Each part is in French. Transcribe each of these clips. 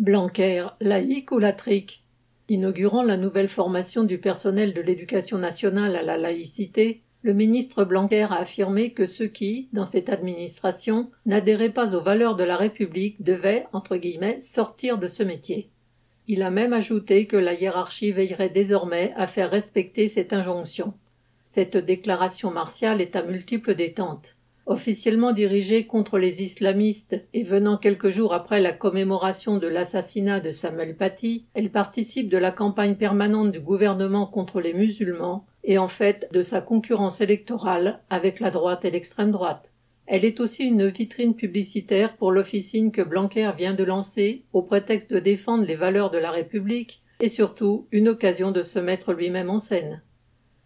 Blanquer, laïque ou latrique Inaugurant la nouvelle formation du personnel de l'éducation nationale à la laïcité, le ministre Blanquer a affirmé que ceux qui, dans cette administration, n'adhéraient pas aux valeurs de la République devaient, entre guillemets, sortir de ce métier. Il a même ajouté que la hiérarchie veillerait désormais à faire respecter cette injonction. Cette déclaration martiale est à multiples détentes. Officiellement dirigée contre les islamistes et venant quelques jours après la commémoration de l'assassinat de Samuel Paty, elle participe de la campagne permanente du gouvernement contre les musulmans et en fait de sa concurrence électorale avec la droite et l'extrême droite. Elle est aussi une vitrine publicitaire pour l'officine que Blanquer vient de lancer au prétexte de défendre les valeurs de la République et surtout une occasion de se mettre lui-même en scène.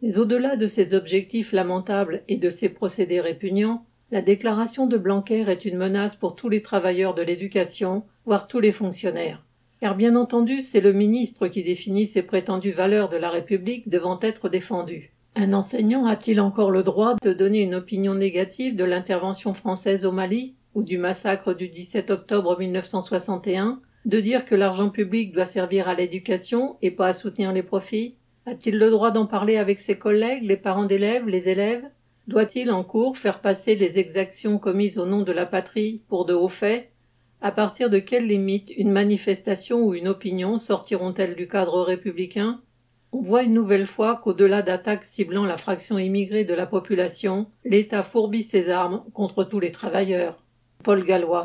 Mais au-delà de ces objectifs lamentables et de ces procédés répugnants, la déclaration de Blanquer est une menace pour tous les travailleurs de l'éducation, voire tous les fonctionnaires. Car bien entendu, c'est le ministre qui définit ces prétendues valeurs de la République devant être défendues. Un enseignant a-t-il encore le droit de donner une opinion négative de l'intervention française au Mali ou du massacre du 17 octobre 1961, de dire que l'argent public doit servir à l'éducation et pas à soutenir les profits? A-t-il le droit d'en parler avec ses collègues, les parents d'élèves, les élèves? Doit-il en cours faire passer les exactions commises au nom de la patrie pour de hauts faits? À partir de quelles limites une manifestation ou une opinion sortiront-elles du cadre républicain? On voit une nouvelle fois qu'au-delà d'attaques ciblant la fraction immigrée de la population, l'État fourbit ses armes contre tous les travailleurs. Paul Gallois